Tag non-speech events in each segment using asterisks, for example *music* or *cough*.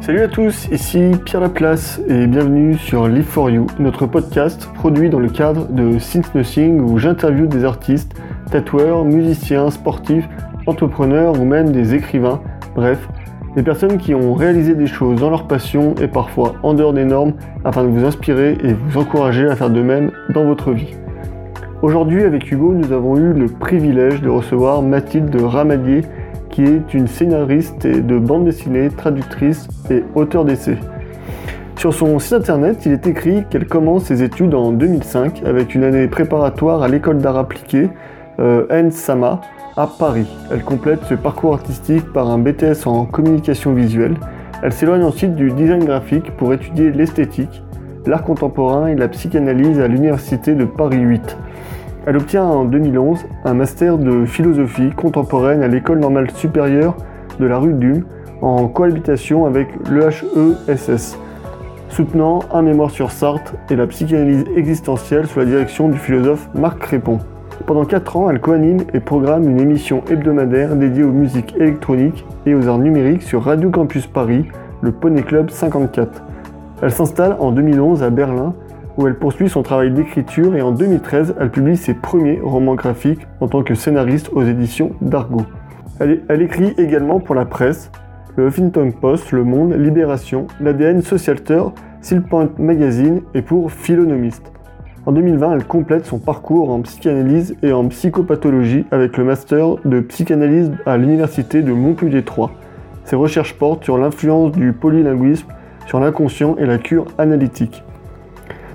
Salut à tous, ici Pierre Laplace et bienvenue sur Live for You, notre podcast produit dans le cadre de Since Nothing où j'interviewe des artistes, tatoueurs, musiciens, sportifs, entrepreneurs ou même des écrivains, bref, des personnes qui ont réalisé des choses dans leur passion et parfois en dehors des normes afin de vous inspirer et vous encourager à faire de même dans votre vie. Aujourd'hui avec Hugo, nous avons eu le privilège de recevoir Mathilde Ramadier qui est une scénariste de bande dessinée, traductrice et auteur d'essais. Sur son site internet, il est écrit qu'elle commence ses études en 2005 avec une année préparatoire à l'école d'art appliqué euh, Sama à Paris. Elle complète ce parcours artistique par un BTS en communication visuelle. Elle s'éloigne ensuite du design graphique pour étudier l'esthétique, l'art contemporain et la psychanalyse à l'université de Paris 8. Elle obtient en 2011 un master de philosophie contemporaine à l'école normale supérieure de la rue d'Ulm en cohabitation avec l'EHESS, soutenant un mémoire sur Sartre et la psychanalyse existentielle sous la direction du philosophe Marc Crépon. Pendant 4 ans, elle coanime et programme une émission hebdomadaire dédiée aux musiques électroniques et aux arts numériques sur Radio Campus Paris, le Poney Club 54. Elle s'installe en 2011 à Berlin où elle poursuit son travail d'écriture et en 2013, elle publie ses premiers romans graphiques en tant que scénariste aux éditions d'Argo. Elle, écrit également pour la presse, le Huffington Post, Le Monde, Libération, l'ADN Socialteur, Point Magazine et pour Philonomiste. En 2020, elle complète son parcours en psychanalyse et en psychopathologie avec le master de psychanalyse à l'université de Montpellier 3. Ses recherches portent sur l'influence du polylinguisme sur l'inconscient et la cure analytique.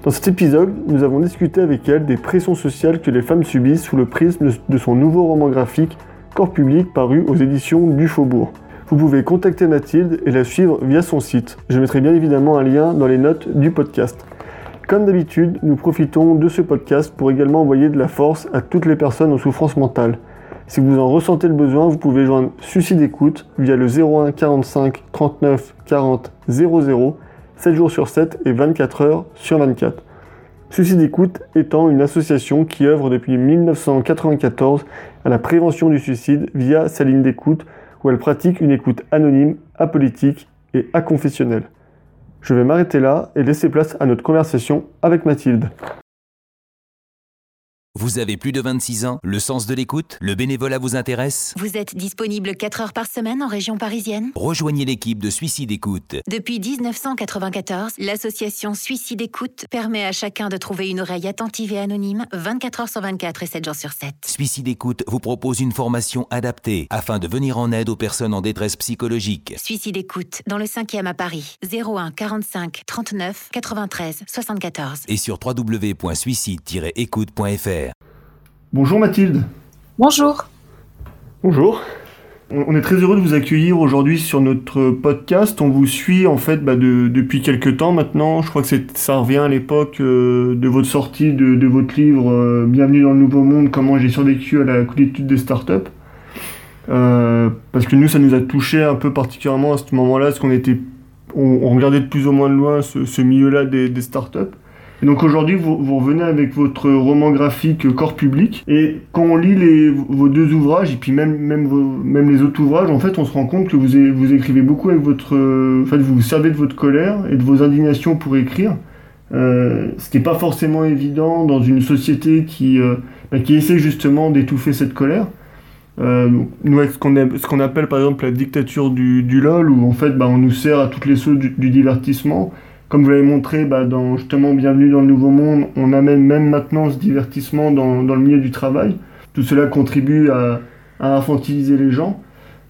Dans cet épisode, nous avons discuté avec elle des pressions sociales que les femmes subissent sous le prisme de son nouveau roman graphique Corps public paru aux éditions du Faubourg. Vous pouvez contacter Mathilde et la suivre via son site. Je mettrai bien évidemment un lien dans les notes du podcast. Comme d'habitude, nous profitons de ce podcast pour également envoyer de la force à toutes les personnes en souffrance mentale. Si vous en ressentez le besoin, vous pouvez joindre Suicide Écoute via le 01 45 39 40 00 7 jours sur 7 et 24 heures sur 24. Suicide Écoute étant une association qui œuvre depuis 1994 à la prévention du suicide via sa ligne d'écoute où elle pratique une écoute anonyme, apolitique et aconfessionnelle. Je vais m'arrêter là et laisser place à notre conversation avec Mathilde. Vous avez plus de 26 ans, le sens de l'écoute, le bénévolat vous intéresse? Vous êtes disponible 4 heures par semaine en région parisienne? Rejoignez l'équipe de Suicide Écoute. Depuis 1994, l'association Suicide Écoute permet à chacun de trouver une oreille attentive et anonyme 24 heures sur 24 et 7 jours sur 7. Suicide Écoute vous propose une formation adaptée afin de venir en aide aux personnes en détresse psychologique. Suicide Écoute, dans le 5e à Paris, 01 45 39 93 74. Et sur www.suicide-écoute.fr. Bonjour Mathilde. Bonjour. Bonjour. On est très heureux de vous accueillir aujourd'hui sur notre podcast. On vous suit en fait bah, depuis quelques temps maintenant. Je crois que ça revient à l'époque euh, de votre sortie de, votre livre euh, Bienvenue dans le Nouveau Monde, comment j'ai survécu à la coulitude des startups. Euh, parce que nous, ça nous a touché un peu particulièrement à ce moment-là, parce qu'on était, on, regardait de plus ou moins de loin ce, milieu-là des, des startups donc aujourd'hui, vous, revenez avec votre roman graphique Corps public. Et quand on lit les, vos deux ouvrages, et puis même, même, même les autres ouvrages, en fait, on se rend compte que vous, vous écrivez beaucoup avec votre... En fait, vous vous servez de votre colère et de vos indignations pour écrire. Euh, ce qui n'est pas forcément évident dans une société qui, euh, bah, qui essaie justement d'étouffer cette colère. Euh, nous, ce qu'on appelle par exemple la dictature du, LOL, où en fait bah, on nous sert à toutes les sauces du divertissement, comme vous l'avez montré bah, dans justement Bienvenue dans le Nouveau Monde, on amène même maintenant ce divertissement dans, dans le milieu du travail. Tout cela contribue à, à infantiliser les gens.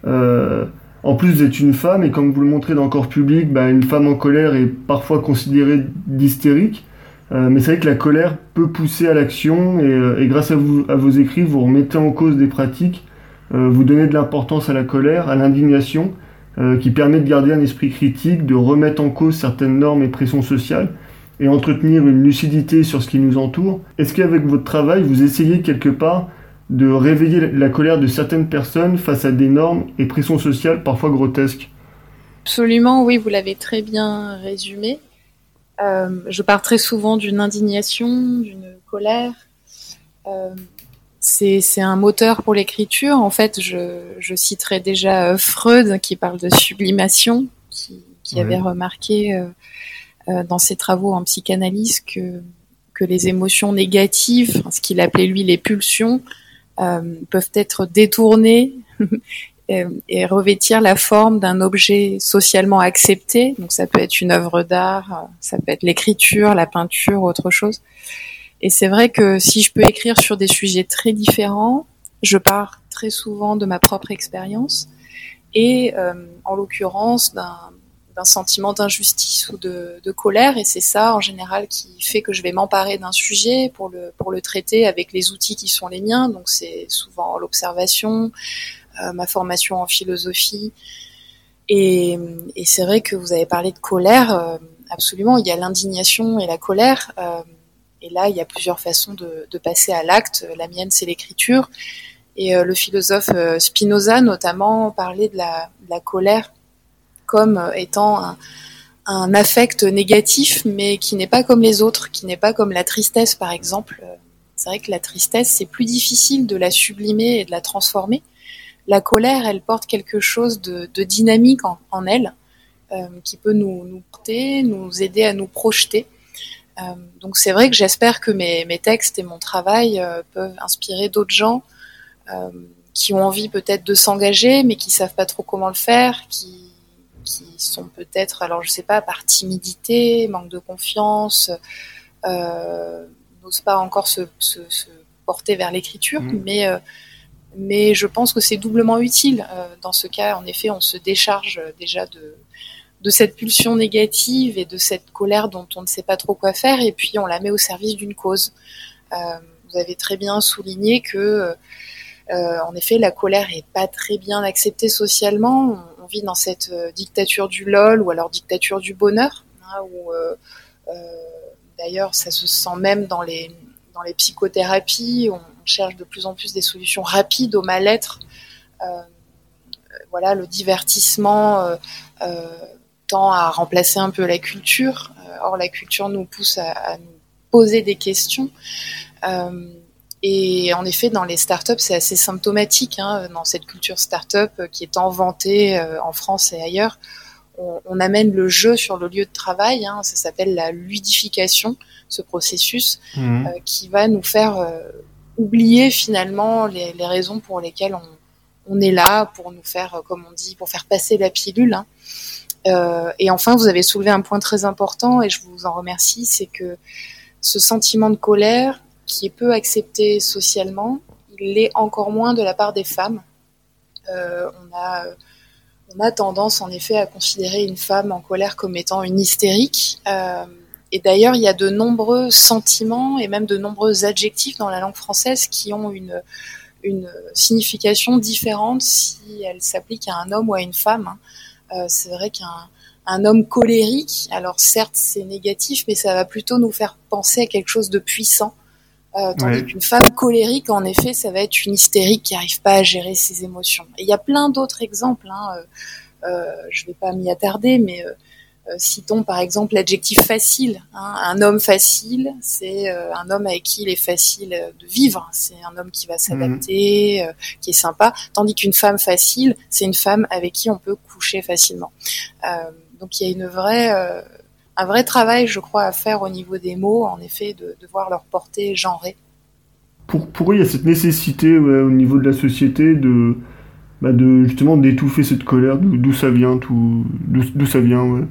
Euh, en plus, vous êtes une femme, et comme vous le montrez dans le corps public, bah, une femme en colère est parfois considérée d'hystérique. Euh, mais c'est vrai que la colère peut pousser à l'action, et, euh, et, grâce à, vous, à vos écrits, vous remettez en cause des pratiques, vous donnez de l'importance à la colère, à l'indignation, euh, qui permet de garder un esprit critique, de remettre en cause certaines normes et pressions sociales et entretenir une lucidité sur ce qui nous entoure. Est-ce qu'avec votre travail, vous essayez quelque part de réveiller la colère de certaines personnes face à des normes et pressions sociales parfois grotesques? Absolument, oui, vous l'avez très bien résumé. Euh, je pars très souvent d'une indignation, d'une colère. Euh, c'est un moteur pour l'écriture. En fait, je, je citerai déjà euh, Freud qui parle de sublimation, qui, qui avait remarqué euh, euh, dans ses travaux en psychanalyse que, que les émotions négatives, ce qu'il appelait lui les pulsions, euh, peuvent être détournées *laughs* et revêtir la forme d'un objet socialement accepté. Donc ça peut être une œuvre d'art, ça peut être l'écriture, la peinture, autre chose. Et c'est vrai que si je peux écrire sur des sujets très différents, je pars très souvent de ma propre expérience et euh, en l'occurrence d'un sentiment d'injustice ou de, de, colère. Et c'est ça en général qui fait que je vais m'emparer d'un sujet pour le pour le traiter avec les outils qui sont les miens. Donc c'est souvent l'observation euh, ma formation en philosophie. Et, et c'est vrai que vous avez parlé de colère euh, absolument. Il y a l'indignation et la colère euh, et là, il y a plusieurs façons de, passer à l'acte. La mienne, c'est l'écriture. Et euh, le philosophe euh, Spinoza, notamment, parlait de la, colère comme euh, étant un, affect négatif, mais qui n'est pas comme les autres, qui n'est pas comme la tristesse, par exemple. C'est vrai que la tristesse, c'est plus difficile de la sublimer et de la transformer. La colère, elle porte quelque chose de, dynamique en, elle, qui peut nous porter, nous aider à nous projeter. Euh, donc c'est vrai que j'espère que mes, mes, textes et mon travail euh, peuvent inspirer d'autres gens euh, qui ont envie peut-être de s'engager, mais qui savent pas trop comment le faire, qui, qui sont peut-être, alors je sais pas, par timidité, manque de confiance, n'osent pas encore se, se, se, porter vers l'écriture, mmh. mais mais je pense que c'est doublement utile. dans ce cas, en effet, on se décharge déjà de, de cette pulsion négative et de cette colère dont on ne sait pas trop quoi faire, et puis on la met au service d'une cause. Euh, vous avez très bien souligné que, euh, en effet, la colère est pas très bien acceptée socialement. On, vit dans cette euh, dictature du lol ou alors dictature du bonheur, hein, où d'ailleurs ça se sent même dans les dans les psychothérapies. On, cherche de plus en plus des solutions rapides au mal-être. voilà, le divertissement tend à remplacer un peu la culture. Euh, or, la culture nous pousse à, à nous poser des questions. Euh, et en effet, dans les startups, c'est assez symptomatique. Hein, dans cette culture startup qui est en vantée euh, en France et ailleurs, on, on, amène le jeu sur le lieu de travail. Hein, ça s'appelle la ludification, ce processus mmh. euh, qui va nous faire euh, oublier finalement les, les, raisons pour lesquelles on, on, est là, pour nous faire, comme on dit, pour faire passer la pilule. Hein. Euh, et enfin, vous avez soulevé un point très important et je vous en remercie, c'est que ce sentiment de colère qui est peu accepté socialement, il l'est encore moins de la part des femmes. Euh, on, a, tendance en effet à considérer une femme en colère comme étant une hystérique. Euh, et d'ailleurs, il y a de nombreux sentiments et même de nombreux adjectifs dans la langue française qui ont une, signification différente si elles s'appliquent à un homme ou à une femme. Hein. Euh, c'est vrai qu'un un homme colérique, alors certes c'est négatif, mais ça va plutôt nous faire penser à quelque chose de puissant. Euh, tandis ouais. qu'une femme colérique, en effet, ça va être une hystérique qui n'arrive pas à gérer ses émotions. Et il y a plein d'autres exemples. Hein, euh, euh, je ne vais pas m'y attarder, mais euh, citons par exemple l'adjectif facile. Hein. Un homme facile, c'est euh, un homme avec qui il est facile de vivre. C'est un homme qui va s'adapter, mmh. qui est sympa. Tandis qu'une femme facile, c'est une femme avec qui on peut coucher facilement. donc il y a une vraie un vrai travail, je crois, à faire au niveau des mots, en effet, de, de voir leur portée genrée. Pour, pour eux, il y a cette nécessité ouais, au niveau de la société de, bah de justement d'étouffer cette colère, d'où ça vient, d'où ça vient, ouais.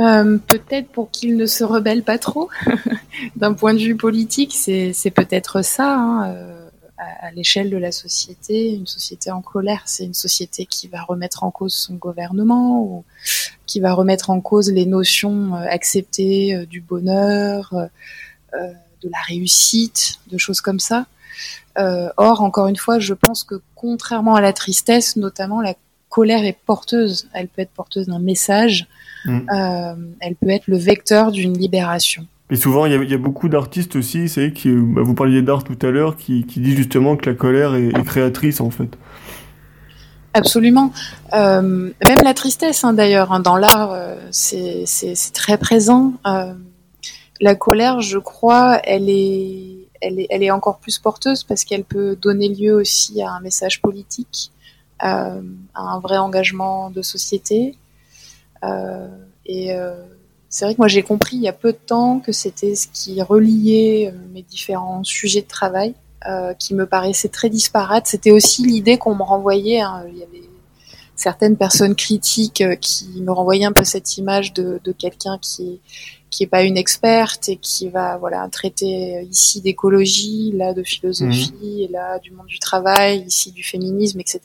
Euh, peut-être pour qu'ils ne se rebellent pas trop. *laughs* D'un point de vue politique, c'est peut-être ça. Hein, euh, à, l'échelle de la société, une société en colère, c'est une société qui va remettre en cause son gouvernement ou qui va remettre en cause les notions euh, acceptées du bonheur, de la réussite, de choses comme ça. or, encore une fois, je pense que contrairement à la tristesse, notamment la colère est porteuse. Elle peut être porteuse d'un message Mmh. Euh, elle peut être le vecteur d'une libération. Et souvent, il y a, il y a beaucoup d'artistes aussi, c'est qui, bah, vous parliez d'art tout à l'heure, qui, qui disent justement que la colère est, est créatrice en fait. Absolument. Euh, même la tristesse, hein, d'ailleurs, hein, dans l'art, euh, c'est très présent. Euh, la colère, je crois, elle est, elle, est, elle est encore plus porteuse parce qu'elle peut donner lieu aussi à un message politique, à un vrai engagement de société. et c'est vrai que moi j'ai compris il y a peu de temps que c'était ce qui reliait mes différents sujets de travail, qui me paraissaient très disparates. C'était aussi l'idée qu'on me renvoyait. Hein. Il y avait certaines personnes critiques euh, qui me renvoyaient un peu cette image de, de quelqu'un qui qui est pas une experte et qui va voilà traiter ici d'écologie, là de philosophie, mhm. et là du monde du travail, ici du féminisme, etc.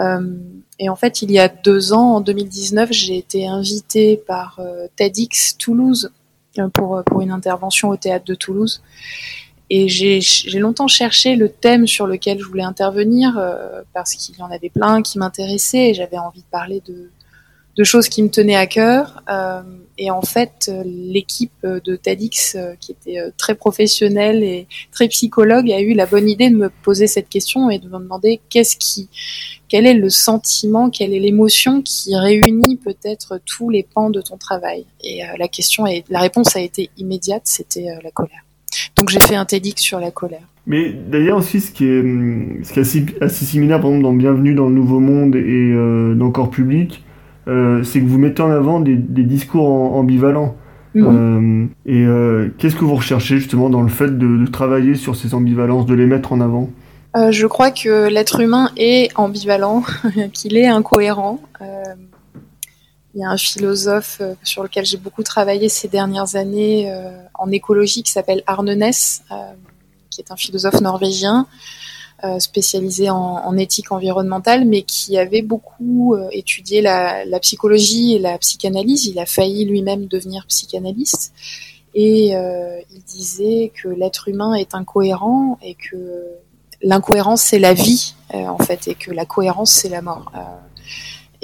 Euh, et en fait, il y a deux ans, en 2019, j'ai été invitée par euh, TEDx Toulouse euh, pour pour une intervention au théâtre de Toulouse. Et j'ai longtemps cherché le thème sur lequel je voulais intervenir euh, parce qu'il y en avait plein qui m'intéressaient et j'avais envie de parler de, de, choses qui me tenaient à cœur. Euh, et en fait, l'équipe de TEDx, euh, qui était euh, très professionnelle et très psychologue, a eu la bonne idée de me poser cette question et de me demander qu'est-ce qui, quel est le sentiment, quelle est l'émotion qui réunit peut-être tous les pans de ton travail. Et la question et la réponse a été immédiate, c'était la colère. Donc j'ai fait un TEDx sur la colère. Mais d'ailleurs aussi, ce qui est, ce qui est assez, similaire, par exemple, dans Bienvenue dans le Nouveau Monde et euh, dans Corps Public, euh, c'est que vous mettez en avant des, discours ambivalents. Mhm. Euh, et qu'est-ce que vous recherchez justement dans le fait de, travailler sur ces ambivalences, de les mettre en avant? Je crois que l'être humain est ambivalent, *laughs* qu'il est incohérent. Il y a un philosophe euh, sur lequel j'ai beaucoup travaillé ces dernières années euh, en écologie qui s'appelle Arne Ness, euh, qui est un philosophe norvégien spécialisé en, éthique environnementale, mais qui avait beaucoup étudié la, psychologie et la psychanalyse. Il a failli lui-même devenir psychanalyste. Et il disait que l'être humain est incohérent et que l'incohérence c'est la vie en fait et que la cohérence c'est la mort.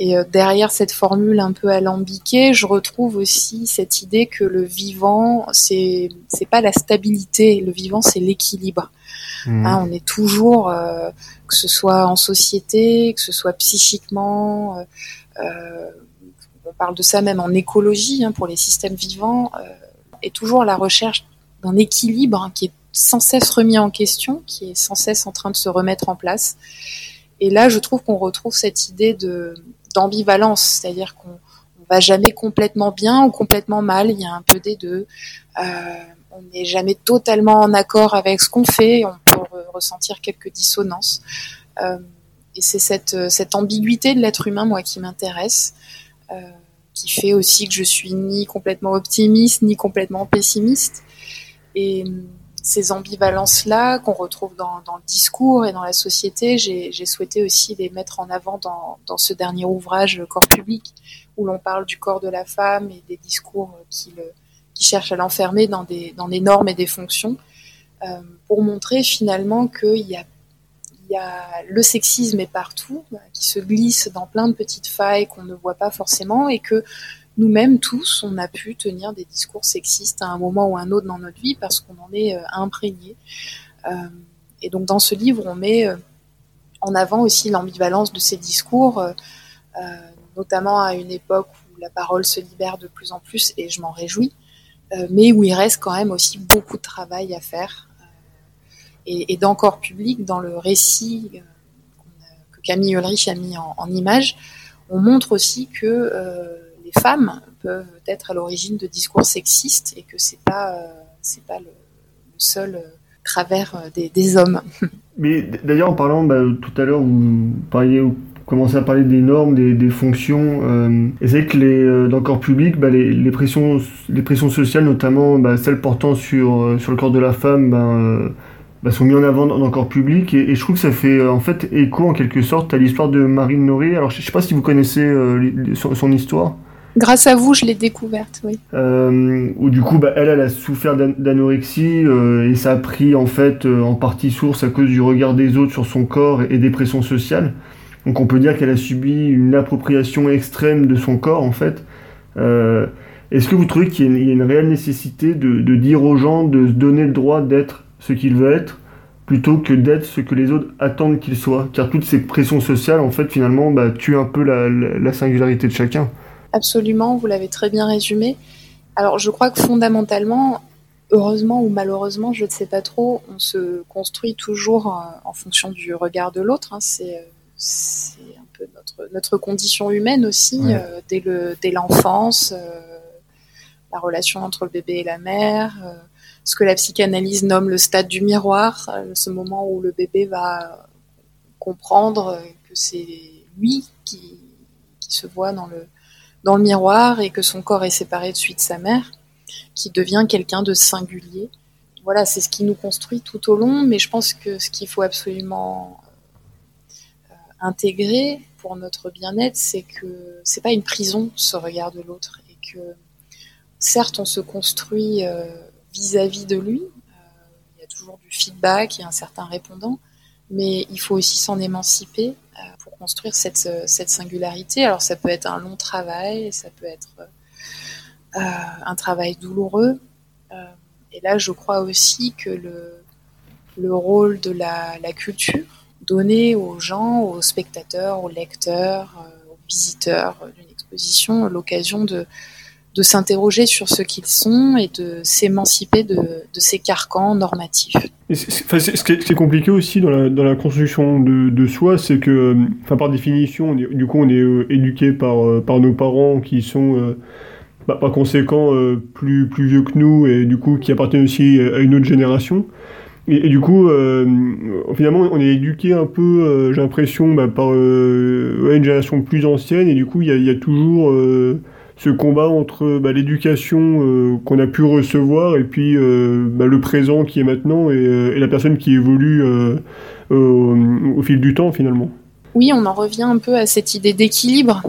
Et euh, derrière cette formule un peu alambiquée, je retrouve aussi cette idée que le vivant, c'est c'est pas la stabilité, le vivant c'est l'équilibre. Mmh. Hein, on est toujours, euh, que ce soit en société, que ce soit psychiquement, euh, euh on parle de ça même en écologie hein, pour les systèmes vivants, euh, est toujours à la recherche d'un équilibre hein, qui est sans cesse remis en question, qui est sans cesse en train de se remettre en place. Et là, je trouve qu'on retrouve cette idée de d'ambivalence, c'est-à-dire qu'on on va jamais complètement bien ou complètement mal. Il y a un peu des deux. Euh, on n'est jamais totalement en accord avec ce qu'on fait. On peut ressentir quelques dissonances. Euh, et c'est cette, ambiguïté de l'être humain, moi, qui m'intéresse, euh, qui fait aussi que je suis ni complètement optimiste, ni complètement pessimiste. Ces ambivalences-là qu'on retrouve dans, le discours et dans la société, j'ai souhaité aussi les mettre en avant dans, ce dernier ouvrage Corps public, où l'on parle du corps de la femme et des discours qui, le, qui cherchent à l'enfermer dans des, dans des normes et des fonctions, euh, pour montrer finalement qu'il y a, y a le sexisme est partout, qui se glisse dans plein de petites failles qu'on ne voit pas forcément, et que nous-mêmes tous, on a pu tenir des discours sexistes à un moment ou un autre dans notre vie parce qu'on en est euh, imprégné. Euh, et donc dans ce livre, on met euh, en avant aussi l'ambivalence de ces discours, notamment à une époque où la parole se libère de plus en plus, et je m'en réjouis, mais où il reste quand même aussi beaucoup de travail à faire. et, Corps public, dans le récit que Camille Ulrich a mis en, en image, on montre aussi que les femmes peuvent être à l'origine de discours sexistes et que c'est pas euh, c'est pas le, seul euh, travers euh, des, hommes. *laughs* Mais d'ailleurs, en parlant bah, tout à l'heure, vous parliez, vous commencez à parler des normes, des, fonctions. et c'est que les, dans le corps public, bah, les, pressions, les pressions sociales, notamment bah, celles portant sur, sur le corps de la femme, sont mises en avant dans, le corps public. Et, je trouve que ça fait en fait écho en quelque sorte à l'histoire de Marine Noré. Alors je ne sais pas si vous connaissez son, histoire. Grâce à vous, je l'ai découverte, oui. Euh, du coup, bah, elle, a souffert d'anorexie euh, et ça a pris en fait euh, en partie source à cause du regard des autres sur son corps et, des pressions sociales. Donc on peut dire qu'elle a subi une appropriation extrême de son corps en fait. Est-ce que vous trouvez qu'il y, a une réelle nécessité de, dire aux gens de se donner le droit d'être ce qu'ils veulent être plutôt que d'être ce que les autres attendent qu'ils soient? Car toutes ces pressions sociales en fait finalement bah, tuent un peu la singularité de chacun. Absolument, vous l'avez très bien résumé. Alors je crois que fondamentalement, heureusement ou malheureusement, je ne sais pas trop, on se construit toujours en, fonction du regard de l'autre. Hein. C'est un peu notre, notre condition humaine aussi, dès l'enfance, la relation entre le bébé et la mère, ce que la psychanalyse nomme le stade du miroir, ce moment où le bébé va comprendre que c'est lui qui, qui se voit dans le, dans le miroir et que son corps est séparé de suite de sa mère, qui devient quelqu'un de singulier. Voilà, c'est ce qui nous construit tout au long, mais je pense que ce qu'il faut absolument euh, intégrer pour notre bien-être, c'est que c'est pas une prison ce regard de l'autre et que certes on se construit euh, vis-à-vis de lui, euh, il y a toujours du feedback et un certain répondant, mais il faut aussi s'en émanciper construire cette, cette, singularité. Alors ça peut être un long travail, ça peut être euh, un travail douloureux. Euh, et là, je crois aussi que le, le rôle de la, la, culture, donner aux gens, aux spectateurs, aux lecteurs, euh, aux visiteurs d'une exposition l'occasion de, de s'interroger sur ce qu'ils sont et de s'émanciper de, de, ces carcans normatifs. ce qui est compliqué aussi dans la, dans la construction de, de soi, c'est que, enfin, par définition, du coup, on est euh, éduqué par, euh, par nos parents qui sont, euh, bah, par conséquent, plus, plus vieux que nous et du coup qui appartiennent aussi à une autre génération. Et, du coup, finalement, on est éduqué un peu, j'ai l'impression, bah, par une génération plus ancienne et du coup, il y a, y a, toujours ce combat entre bah, l'éducation euh, qu'on a pu recevoir et puis euh, bah, le présent qui est maintenant et, euh, la personne qui évolue au, fil du temps finalement. Oui, on en revient un peu à cette idée d'équilibre,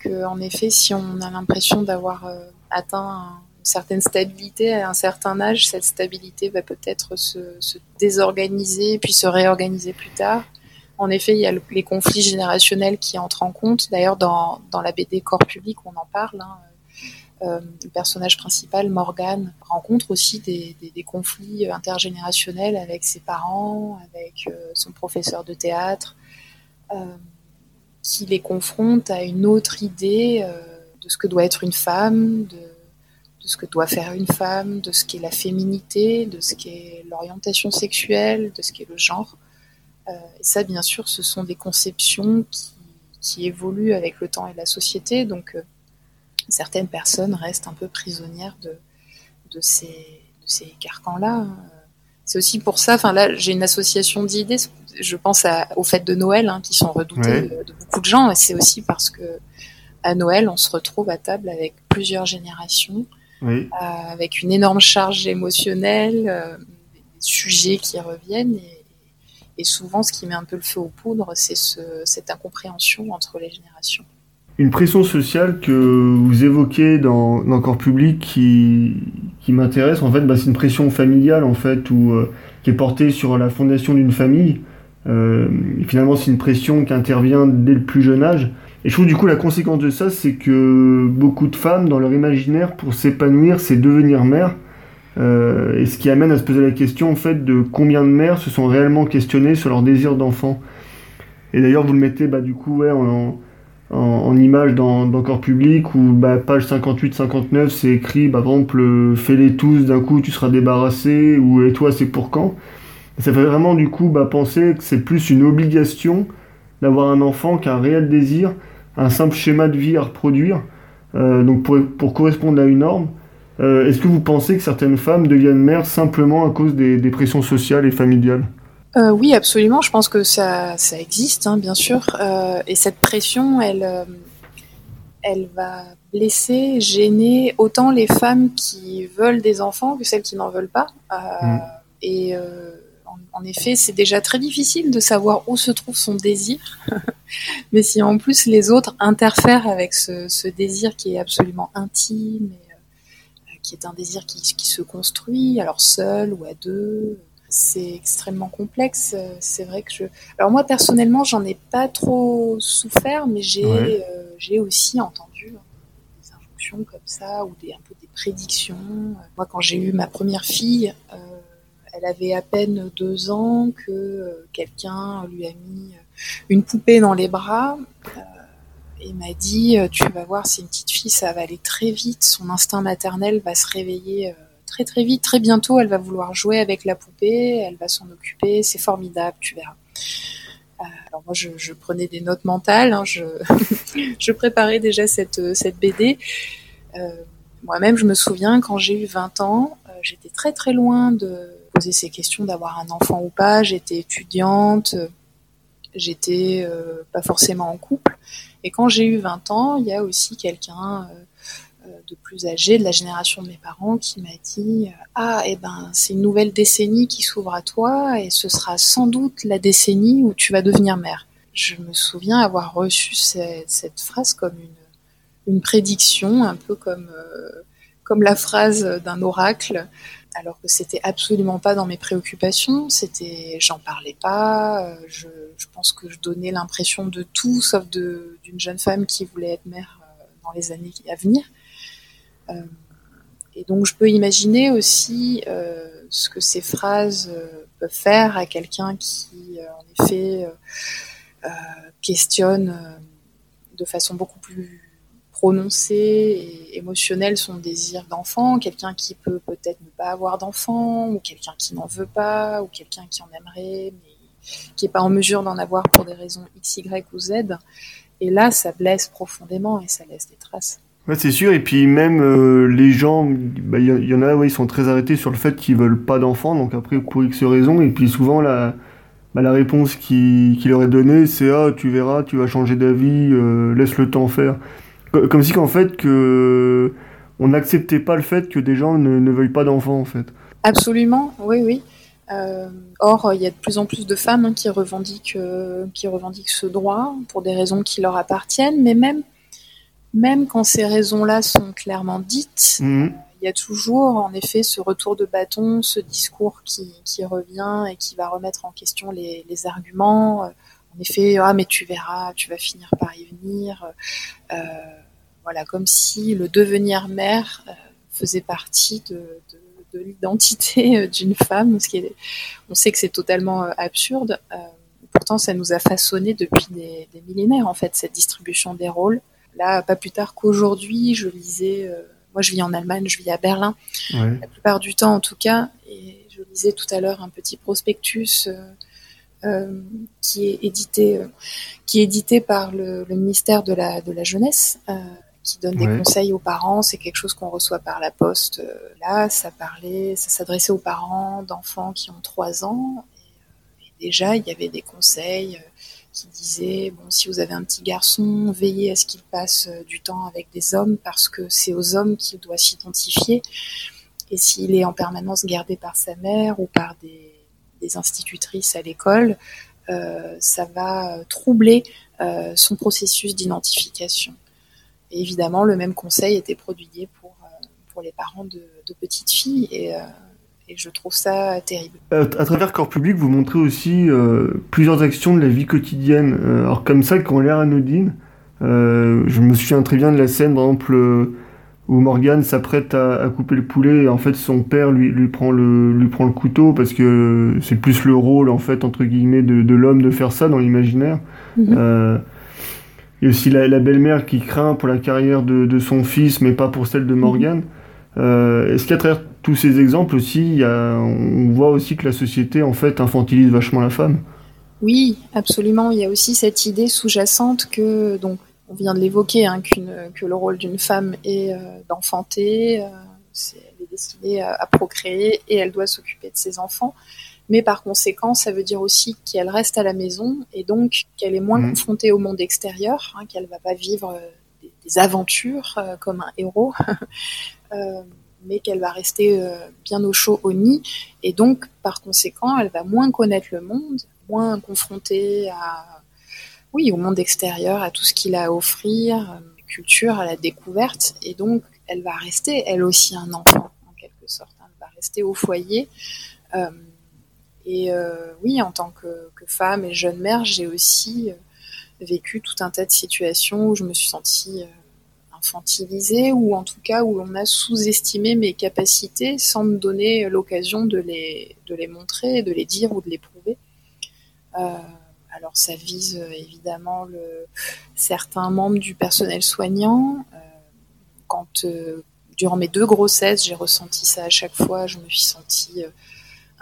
que en effet, si on a l'impression d'avoir atteint une certaine stabilité à un certain âge, cette stabilité va peut-être se, se désorganiser puis se réorganiser plus tard. En effet, il y a les conflits générationnels qui entrent en compte. D'ailleurs, dans, la BD Corps public, on en parle. Hein. Euh, le personnage principal, Morgan, rencontre aussi des, conflits intergénérationnels avec ses parents, avec euh, son professeur de théâtre, euh, qui les confronte à une autre idée de ce que doit être une femme, de, de ce que doit faire une femme, de ce qu'est la féminité, de ce qu'est l'orientation sexuelle, de ce qu'est le genre. Euh, et ça, bien sûr, ce sont des conceptions qui, qui, évoluent avec le temps et la société. Donc, euh, certaines personnes restent un peu prisonnières de, de ces, de ces carcans-là. C'est aussi pour ça, enfin là, j'ai une association d'idées. Je pense à, aux fêtes de Noël hein, qui sont redoutées de, beaucoup de gens, et c'est aussi parce que à Noël, on se retrouve à table avec plusieurs générations, oui. euh, avec une énorme charge émotionnelle, euh, des sujets qui reviennent, et, et souvent, ce qui met un peu le feu aux poudres, c'est ce, cette incompréhension entre les générations. Une pression sociale que vous évoquez dans, dans Corps Public qui, m'intéresse, en fait, bah, c'est une pression familiale, en fait, ou euh, qui est portée sur la fondation d'une famille. Euh, finalement, c'est une pression qui intervient dès le plus jeune âge. Et je trouve du coup la conséquence de ça, c'est que beaucoup de femmes, dans leur imaginaire, pour s'épanouir, c'est devenir mère. Euh, et ce qui amène à se poser la question en fait de combien de mères se sont réellement questionnées sur leur désir d'enfant. Et d'ailleurs vous le mettez bah, du coup ouais, en, en, image dans, dans, Corps Public où bah, page 58-59 c'est écrit bah, par exemple euh, fais-les tous d'un coup tu seras débarrassé ou et toi c'est pour quand? ça fait vraiment du coup bah, penser que c'est plus une obligation d'avoir un enfant qu'un réel désir, un simple schéma de vie à reproduire. Euh, donc pour correspondre à une norme. Euh, Est-ce que vous pensez que certaines femmes deviennent mères simplement à cause des, des pressions sociales et familiales? Euh, Oui, absolument. Je pense que ça, ça existe, hein, bien sûr. Euh, et cette pression, elle, elle va blesser, gêner autant les femmes qui veulent des enfants que celles qui n'en veulent pas. Mmh. Et en, en, effet, c'est déjà très difficile de savoir où se trouve son désir. *laughs* Mais si en plus les autres interfèrent avec ce, ce désir qui est absolument intime qui est un désir qui, qui, se construit, alors seul ou à deux. C'est extrêmement complexe. C'est vrai que je. Alors moi personnellement, j'en ai pas trop souffert, mais j'ai ouais. euh, j'ai aussi entendu des injonctions comme ça ou des un peu des prédictions. Moi, quand j'ai eu ma première fille, euh, elle avait à peine deux ans que euh, quelqu'un lui a mis une poupée dans les bras. Et m'a dit euh, tu vas voir c'est une petite fille ça va aller très vite son instinct maternel va se réveiller euh, très très vite, très bientôt, elle va vouloir jouer avec la poupée, elle va s'en occuper, c'est formidable, tu verras. Euh, alors moi, je, prenais des notes mentales, hein, je, *laughs* préparais déjà cette, cette BD. Moi-même, je me souviens, quand j'ai eu 20 ans, j'étais très très loin de poser ces questions d'avoir un enfant ou pas. J'étais étudiante, j'étais pas forcément en couple. Et quand j'ai eu 20 ans, il y a aussi quelqu'un de plus âgé, de la génération de mes parents, qui m'a dit Ah, eh ben, c'est une nouvelle décennie qui s'ouvre à toi, et ce sera sans doute la décennie où tu vas devenir mère. Je me souviens avoir reçu cette, phrase comme une, prédiction, un peu comme, euh, comme la phrase d'un oracle, alors que c'était absolument pas dans mes préoccupations. C'était, j'en parlais pas. Euh, je, je, pense que je donnais l'impression de tout, sauf d'une jeune femme qui voulait être mère euh, dans les années à venir. Euh, et donc je peux imaginer aussi ce que ces phrases peuvent faire à quelqu'un qui, en effet, questionne de façon beaucoup plus prononcée et émotionnelle son désir d'enfant, quelqu'un qui peut peut-être ne pas avoir d'enfant, ou quelqu'un qui n'en veut pas, ou quelqu'un qui en aimerait, mais qui n'est pas en mesure d'en avoir pour des raisons X, Y ou Z. Et là, ça blesse profondément et ça laisse des traces. Ouais, c'est sûr. Et puis même euh, les gens, bah, il y, en a, ils sont très arrêtés sur le fait qu'ils veulent pas d'enfants. Donc après, pour X raisons. Et puis souvent, la, bah, la réponse qui, qui leur est donnée, c'est ah, tu verras, tu vas changer d'avis, euh, laisse le temps faire. Comme si qu'en fait que on n'acceptait pas le fait que des gens ne, ne veuillent pas d'enfants en fait. Absolument, oui, oui. Euh, or, il y a de plus en plus de femmes hein, qui revendiquent, qui revendiquent ce droit pour des raisons qui leur appartiennent, mais même même quand ces raisons-là sont clairement dites, mhm. il y a toujours en effet ce retour de bâton, ce discours qui, revient et qui va remettre en question les, arguments. En effet, ah mais tu verras, tu vas finir par y venir. Euh, voilà, comme si le devenir mère euh, faisait partie de, l'identité euh, d'une femme, ce qui est, on sait que c'est totalement absurde. pourtant, ça nous a façonné depuis des, des millénaires en fait cette distribution des rôles. Là, pas plus tard qu'aujourd'hui, je lisais. Euh, moi, je vis en Allemagne, je vis à Berlin, la plupart du temps en tout cas. Et je lisais tout à l'heure un petit prospectus euh, euh, qui est édité, qui est édité par le, ministère de la de la jeunesse. Qui donne des conseils aux parents, c'est quelque chose qu'on reçoit par la poste. Là, ça parlait, ça s'adressait aux parents d'enfants qui ont trois ans. Et, déjà, il y avait des conseils qui disait bon si vous avez un petit garçon, veillez à ce qu'il passe euh, du temps avec des hommes parce que c'est aux hommes qu'il doit s'identifier. Et s'il est en permanence gardé par sa mère ou par des, institutrices à l'école, euh, ça va troubler euh, son processus d'identification. Et évidemment, le même conseil était prodigué pour, pour les parents de, de petites filles. Et et je trouve ça terrible. À, travers Corps Public, vous montrez aussi euh, plusieurs actions de la vie quotidienne, euh, alors comme ça, qui ont l'air anodines. Euh, je me souviens très bien de la scène, par exemple, où Morgane s'apprête à, couper le poulet, et en fait, son père lui, lui, prend, le, lui prend le couteau, parce que c'est plus le rôle, en fait, entre guillemets, de, de l'homme de faire ça dans l'imaginaire. Mhm. A aussi la, belle-mère qui craint pour la carrière de, son fils, mais pas pour celle de Morgane. Mhm. Est-ce qu'à travers tous ces exemples aussi, on voit aussi que la société en fait infantilise vachement la femme? Oui, absolument. Il y a aussi cette idée sous-jacente que, donc, on vient de l'évoquer, hein, que le rôle d'une femme est euh, d'enfanter, euh, elle est destinée à, procréer et elle doit s'occuper de ses enfants. Mais par conséquent, ça veut dire aussi qu'elle reste à la maison et donc qu'elle est moins mmh. confrontée au monde extérieur, hein, qu'elle va pas vivre euh, des, aventures comme un héros. *laughs* mais qu'elle va rester euh, bien au chaud au nid. Et donc, par conséquent, elle va moins connaître le monde, moins confrontée à, oui, au monde extérieur, à tout ce qu'il a à offrir, à la culture, à la découverte. Et donc, elle va rester, elle aussi, un enfant, en quelque sorte. Elle va rester au foyer. Euh, et euh, oui, en tant que, femme et jeune mère, j'ai aussi vécu tout un tas de situations où je me suis sentie infantilisé ou en tout cas où l'on a sous-estimé mes capacités sans me donner l'occasion de les, de les montrer, de les dire ou de les prouver. Euh, alors ça vise euh, évidemment certains membres du personnel soignant. Euh, quand durant mes deux grossesses, j'ai ressenti ça à chaque fois. Je me suis sentie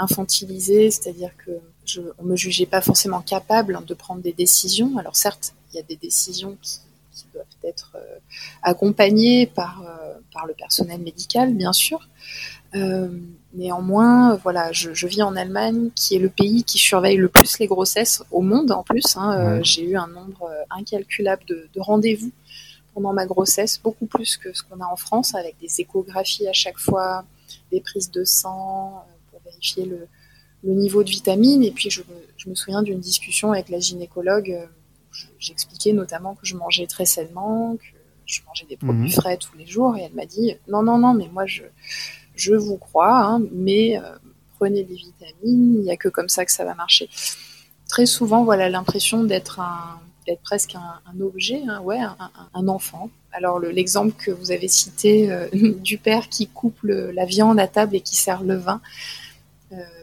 infantilisée, c'est-à-dire que je, on me jugeait pas forcément capable de prendre des décisions. Alors certes, il y a des décisions qui, doivent être euh, accompagnées par, euh, par le personnel médical, bien sûr. Euh, néanmoins, voilà, je, vis en Allemagne, qui est le pays qui surveille le plus les grossesses au monde en plus. Hein. J'ai eu un nombre incalculable de, de rendez-vous pendant ma grossesse, beaucoup plus que ce qu'on a en France, avec des échographies à chaque fois, des prises de sang vérifier le, le niveau de vitamines. Et puis, je, me souviens d'une discussion avec la gynécologue. Euh, j'expliquais notamment que je mangeais très sainement, que je mangeais des produits mhm. frais tous les jours. Et elle m'a dit Non, non, non, mais moi, je, je vous crois, hein, mais euh, prenez des vitamines, il n'y a que comme ça que ça va marcher. Très souvent, voilà l'impression d'être un d'être presque un, objet, hein, ouais, un, enfant. Alors l'exemple que vous avez cité euh, *laughs* du père qui coupe la viande à table et qui sert le vin,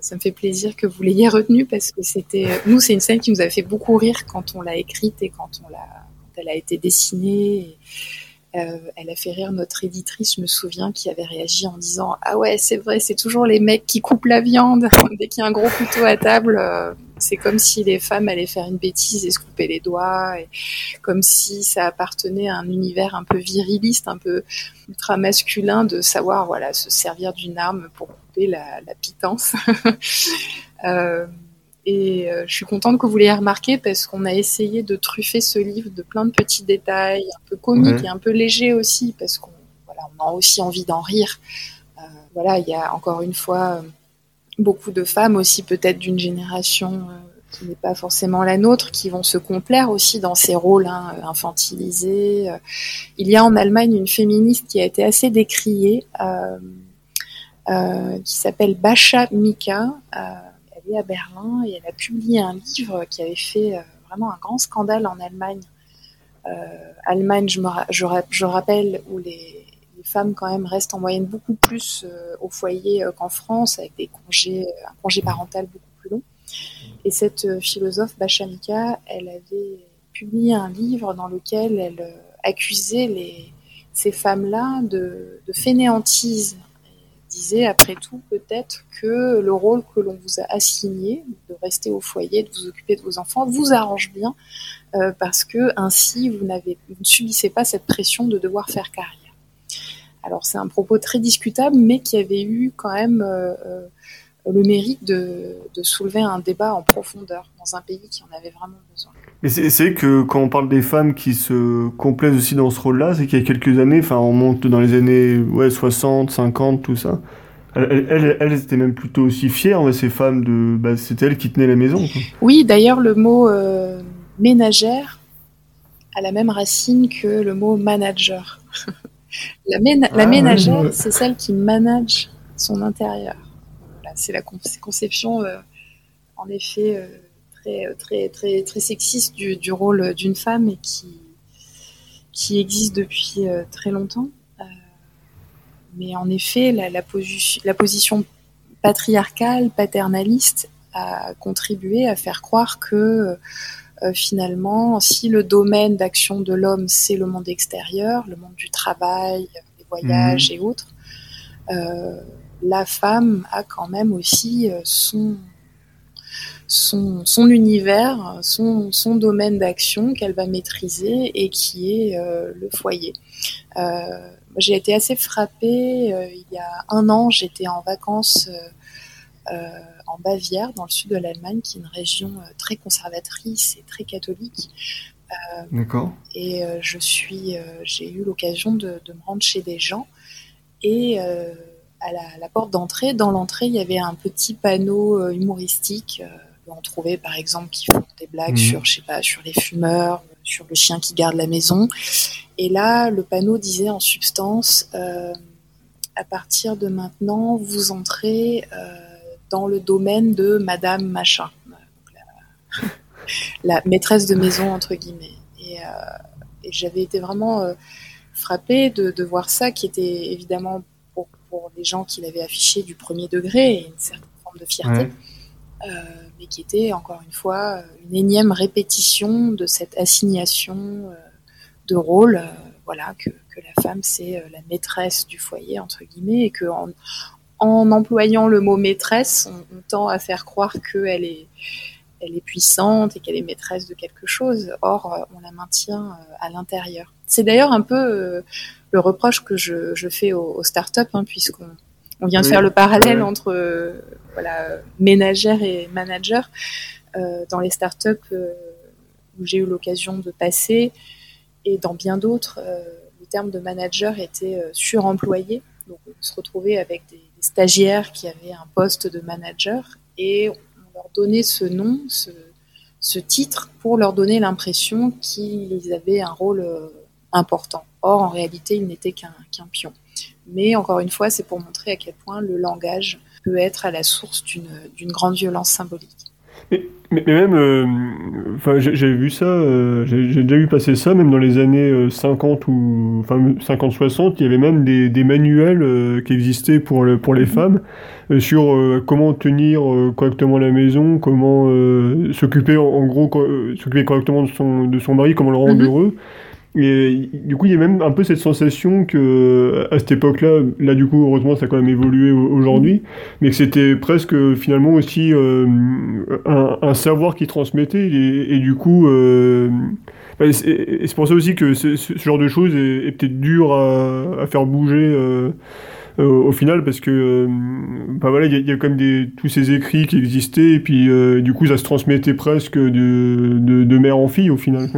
ça me fait plaisir que vous l'ayez retenu parce que c'était euh, nous c'est une scène qui nous avait fait beaucoup rire quand on l'a écrite et quand on l'a elle a été dessinée. Euh, elle a fait rire notre éditrice, je me souviens, qui avait réagi en disant Ah ouais, c'est vrai, c'est toujours les mecs qui coupent la viande. *laughs* Dès qu'il y a un gros couteau à table, c'est comme si les femmes allaient faire une bêtise et se couper les doigts, et comme si ça appartenait à un univers un peu viriliste, un peu ultra masculin de savoir voilà se servir d'une arme pour la, pitance. *laughs* Euh, et euh, je suis contente que vous l'ayez remarqué parce qu'on a essayé de truffer ce livre de plein de petits détails, un peu comiques et un peu légers aussi, parce qu'on voilà, on a aussi envie d'en rire. Euh, voilà, il y a encore une fois beaucoup de femmes aussi, peut-être d'une génération qui n'est pas forcément la nôtre, qui vont se complaire aussi dans ces rôles hein, infantilisés. Il y a en Allemagne une féministe qui a été assez décriée. Euh, qui s'appelle Basha Mika. Euh, à Berlin et elle a publié un livre qui avait fait euh, vraiment un grand scandale en Allemagne. Allemagne, je, me, je, rappelle, où les, femmes quand même restent en moyenne beaucoup plus au foyer qu'en France, avec des congés, un congé parental beaucoup plus long. Et cette philosophe Mika, elle avait publié un livre dans lequel elle accusait les, ces femmes-là de, de fainéantise disait après tout peut-être que le rôle que l'on vous a assigné, de rester au foyer, de vous occuper de vos enfants, vous arrange bien euh, parce que ainsi vous, ne subissez pas cette pression de devoir faire carrière. Alors c'est un propos très discutable, mais qui avait eu quand même euh, euh, le mérite de, soulever un débat en profondeur dans un pays qui en avait vraiment besoin. Mais c'est que quand on parle des femmes qui se complaisent aussi dans ce rôle-là, c'est qu'il y a quelques années, enfin on monte dans les années ouais, 60, 50, tout ça. Elles, elles, étaient même plutôt aussi fières, ces femmes, de, bah, c'était elles qui tenaient la maison. Oui, d'ailleurs le mot euh, ménagère a la même racine que le mot manager. la, ah, ménagère, c'est celle qui manage son intérieur. c'est la conception, euh, en effet. Euh, très, très, très, très sexiste du, du rôle d'une femme et qui, qui existe depuis euh, très longtemps. Euh, mais en effet, la, la, la, position patriarcale, paternaliste, a contribué à faire croire que euh, finalement, si le domaine d'action de l'homme, c'est le monde extérieur, le monde du travail, les voyages mmh. et autres, la femme a quand même aussi son son, son univers, son, son domaine d'action qu'elle va maîtriser et qui est euh, le foyer. Euh, j'ai été assez frappée. Euh, il y a un an, j'étais en vacances en Bavière, dans le sud de l'Allemagne, qui est une région très conservatrice et très catholique. D'accord. Et je suis, j'ai eu l'occasion de, de, me rendre chez des gens et à la, la porte d'entrée, dans l'entrée, il y avait un petit panneau humoristique on trouvait par exemple qui font des blagues mhm. sur, je sais pas, sur les fumeurs, sur le chien qui garde la maison. Et là, le panneau disait en substance, euh, à partir de maintenant, vous entrez euh, dans le domaine de Madame Machin, *laughs* la, maîtresse de maison entre guillemets. Et, euh, j'avais été vraiment frappée de, voir ça, qui était évidemment pour, les gens qui l'avaient affiché du premier degré et une certaine forme de fierté mais qui était encore une fois une énième répétition de cette assignation euh, de rôle. Euh, voilà que, la femme c'est la maîtresse du foyer entre guillemets et que en, employant le mot maîtresse, on, tend à faire croire qu'elle est elle est puissante et qu'elle est maîtresse de quelque chose. Or, on la maintient à l'intérieur. C'est d'ailleurs un peu le reproche que je, fais aux, startups, hein, puisqu'on on vient de faire le parallèle entre voilà, ménagère et manager. Euh, dans les startups euh, où j'ai eu l'occasion de passer et dans bien d'autres, euh, le terme de manager était suremployé. Donc on se retrouvait avec des, stagiaires qui avaient un poste de manager et on leur donnait ce nom, ce, titre pour leur donner l'impression qu'ils avaient un rôle important. Or, en réalité, ils n'étaient qu'un pion. Mais encore une fois, c'est pour montrer à quel point le langage peut être à la source d'une grande violence symbolique. Mais, mais, même, euh, enfin, j'ai vu ça, euh, j'ai déjà vu passer ça, même dans les années 50 euh, ou enfin 50-60, il y avait même des, des manuels qui existaient pour, le, pour les mhm. femmes sur comment tenir correctement la maison, comment s'occuper en, gros, s'occuper correctement de son, de son mari, comment le rendre mhm. heureux. Et du coup, il y a même un peu cette sensation que, à cette époque-là, là, du coup, heureusement, ça a quand même évolué aujourd'hui, mais que c'était presque finalement aussi euh, un, savoir qui transmettait, et, du coup, euh, bah, c'est pour ça aussi que ce, genre de choses est, peut-être dur à, faire bouger. Euh, au final parce que bah voilà il y, a quand même des, tous ces écrits qui existaient et puis du coup ça se transmettait presque de, de, de mère en fille au final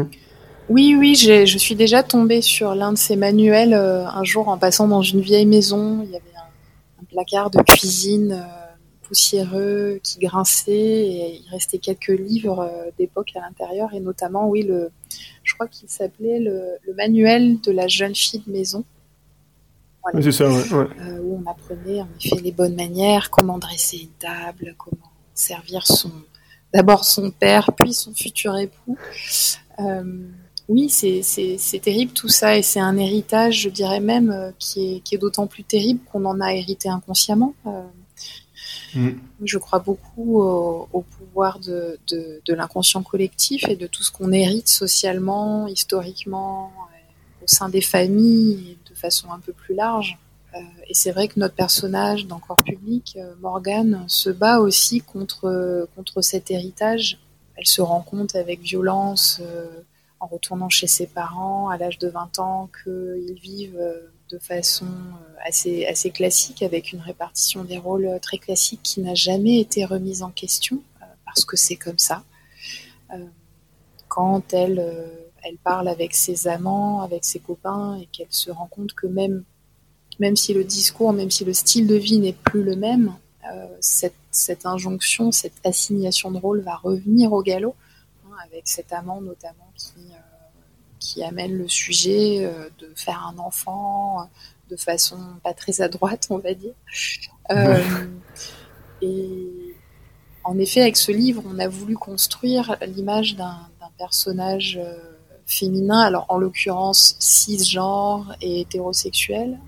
oui, oui, je suis déjà tombée sur l'un de ces manuels euh, un jour en passant dans une vieille maison. Il y avait un, placard de cuisine euh, poussiéreux qui grinçait et il restait quelques livres euh, d'époque à l'intérieur et notamment, oui, le, je crois qu'il s'appelait le, manuel de la jeune fille de maison. c'est ça, ouais. où on apprenait en effet les bonnes manières, comment dresser une table, comment servir son d'abord son père, puis son futur époux oui, c'est terrible tout ça et c'est un héritage, je dirais même, euh, qui est, d'autant plus terrible qu'on en a hérité inconsciemment. Euh. Mm. Je crois beaucoup au, pouvoir de, l'inconscient collectif et de tout ce qu'on hérite socialement, historiquement, euh, au sein des familles, de façon un peu plus large. et c'est vrai que notre personnage dans Corps Public, Morgane, se bat aussi contre, contre cet héritage. Elle se rend compte avec violence en retournant chez ses parents à l'âge de 20 ans qu'ils vivent euh, de façon euh, assez, assez classique, avec une répartition des rôles euh, très classique qui n'a jamais été remise en question, parce que c'est comme ça. Quand elle, elle parle avec ses amants, avec ses copains, et qu'elle se rend compte que même, même si le discours, même si le style de vie n'est plus le même, cette, cette, injonction, cette assignation de rôle va revenir au galop, avec cet amant notamment qui, qui amène le sujet euh, de faire un enfant euh, de façon pas très à droite, on va dire. Euh, et en effet, avec ce livre, on a voulu construire l'image d'un personnage féminin, alors en l'occurrence cisgenre et hétérosexuel,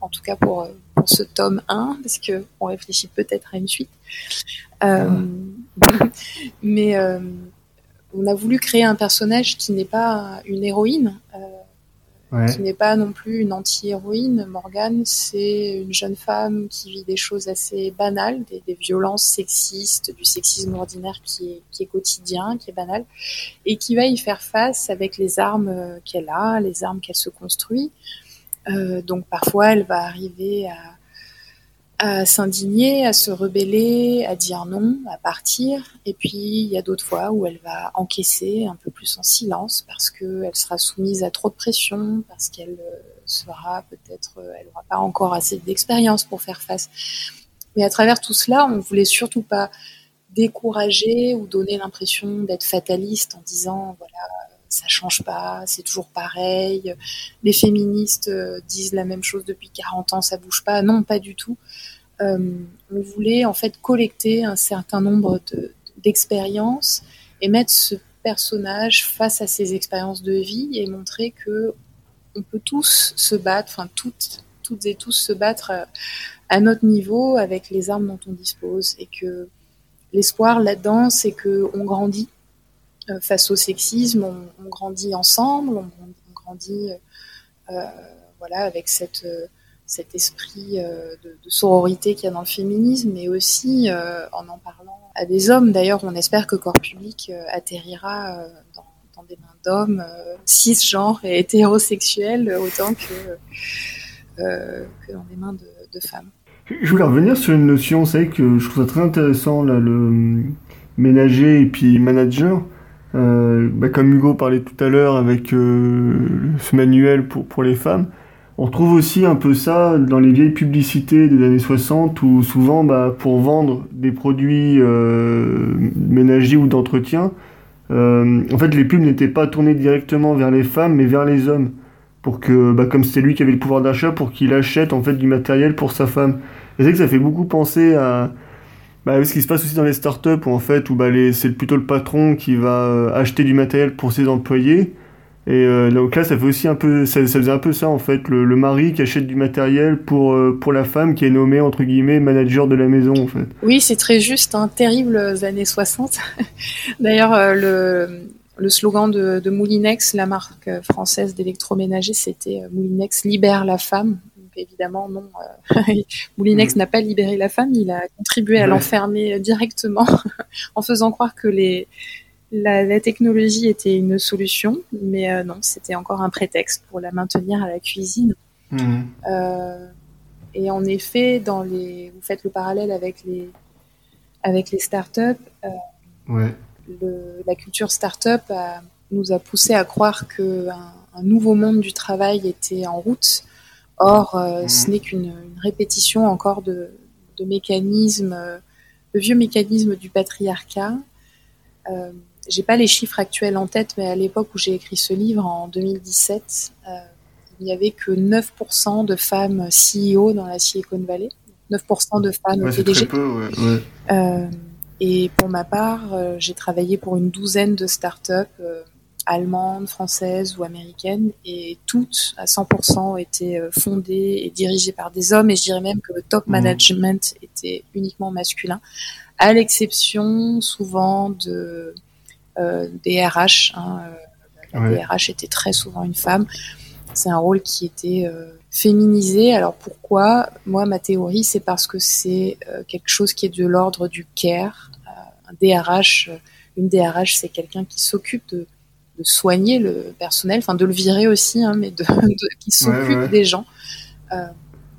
en tout cas pour, pour ce tome 1, parce qu'on réfléchit peut-être à une suite. Ah. *laughs* mais on a voulu créer un personnage qui n'est pas une héroïne, euh, qui n'est pas non plus une anti-héroïne. Morgane, c'est une jeune femme qui vit des choses assez banales, des, violences sexistes, du sexisme ordinaire qui est, quotidien, qui est banal, et qui va y faire face avec les armes euh, qu'elle a, les armes qu'elle se construit. Euh, donc parfois, elle va arriver à à s'indigner, à se rebeller, à dire non, à partir. Et puis il y a d'autres fois où elle va encaisser un peu plus en silence parce qu'elle sera soumise à trop de pression, parce qu'elle euh, sera peut-être, euh, elle n'aura pas encore assez d'expérience pour faire face. Mais à travers tout cela, on ne voulait surtout pas décourager ou donner l'impression d'être fataliste en disant voilà ça change pas, c'est toujours pareil. Les féministes euh, disent la même chose depuis 40 ans, ça bouge pas. Non, pas du tout. Euh, on voulait en fait collecter un certain nombre d'expériences et mettre ce personnage face à ses expériences de vie et montrer que on peut tous se battre, enfin toutes, toutes et tous se battre euh, à notre niveau avec les armes dont on dispose et que l'espoir là-dedans, c'est que on grandit euh, face au sexisme, on, grandit ensemble, on, grandit voilà, avec cette cet esprit de, de, sororité qu'il y a dans le féminisme, mais aussi en en parlant à des hommes. D'ailleurs, on espère que Corps Public atterrira dans, des mains d'hommes cisgenres et hétérosexuels autant que, que dans des mains de, femmes. Je voulais revenir sur une notion, c'est que je trouve ça très intéressant, le ménager et puis manager. Euh, bah, comme Hugo parlait tout à l'heure avec euh, ce manuel pour, pour les femmes, on retrouve aussi un peu ça dans les vieilles publicités des années 60 où souvent bah, pour vendre des produits euh, ménagers ou d'entretien, euh, en fait les pubs n'étaient pas tournées directement vers les femmes mais vers les hommes pour que, bah, comme c'était lui qui avait le pouvoir d'achat, pour qu'il achète en fait du matériel pour sa femme. Et c'est que ça fait beaucoup penser à bah, ce qui se passe aussi dans les startups où en fait où bah, c'est plutôt le patron qui va euh, acheter du matériel pour ses employés. Et euh, donc là, ça fait aussi un peu, ça, faisait un peu ça en fait, le, mari qui achète du matériel pour euh, pour la femme qui est nommée entre guillemets manager de la maison en fait. Oui, c'est très juste, hein, terribles années 60. *laughs* D'ailleurs, le le slogan de, de, Moulinex, la marque française d'électroménager, c'était euh, Moulinex libère la femme. Donc évidemment, non, euh, *laughs* Moulinex mm. n'a pas libéré la femme, il a contribué à l'enfermer directement *laughs* en faisant croire que les, la, la, technologie était une solution, mais euh, non, c'était encore un prétexte pour la maintenir à la cuisine. Mm. Euh, et en effet, dans les, vous faites le parallèle avec les, avec les startups. Euh, ouais la culture start-up nous a poussé à croire qu'un un nouveau monde du travail était en route. Or, mhm. ce n'est qu'une répétition encore de, mécanismes, de vieux mécanismes du patriarcat. Euh, j'ai pas les chiffres actuels en tête, mais à l'époque où j'ai écrit ce livre, en 2017, euh, il n'y avait que 9% de femmes CEO dans la Silicon Valley. 9% de femmes ouais, PDG. Très peu, ouais. Euh, et pour ma part, euh, j'ai travaillé pour une douzaine de startups euh, allemandes, françaises ou américaines, et toutes, à 100%, étaient euh, fondées et dirigées par des hommes, et je dirais même que le top mmh. management était uniquement masculin, à l'exception souvent de des RH. Hein, Les RH était très souvent une femme. C'est un rôle qui était féminisé. Alors pourquoi? Moi, ma théorie, c'est parce que c'est quelque chose qui est de l'ordre du care, un DRH, euh, une DRH, c'est quelqu'un qui s'occupe de, soigner le personnel, enfin de le virer aussi, hein, mais de, *laughs* qui s'occupe des gens. Euh,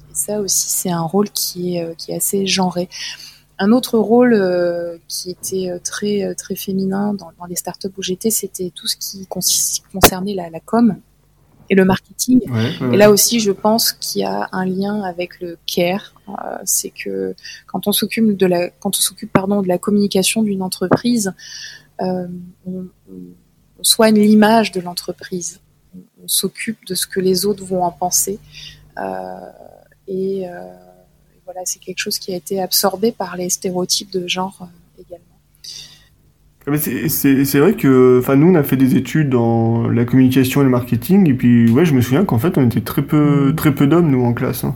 et ça aussi, c'est un rôle qui est, euh, qui est assez genré. Un autre rôle qui était très très féminin dans, les startups où j'étais, c'était tout ce qui concernait la, la com, et le marketing. Et là aussi, je pense qu'il y a un lien avec le care. Euh, c'est que quand on s'occupe de la, quand on s'occupe pardon de la communication d'une entreprise, euh, on, on, soigne l'image de l'entreprise. On, s'occupe de ce que les autres vont en penser. Euh, et, euh, voilà, c'est quelque chose qui a été absorbé par les stéréotypes de genre euh, également. Ah, c'est vrai que, enfin, nous, on a fait des études dans la communication et le marketing, et puis, ouais, je me souviens qu'en fait, on était très peu, mm. très peu d'hommes, nous, en classe. Hein.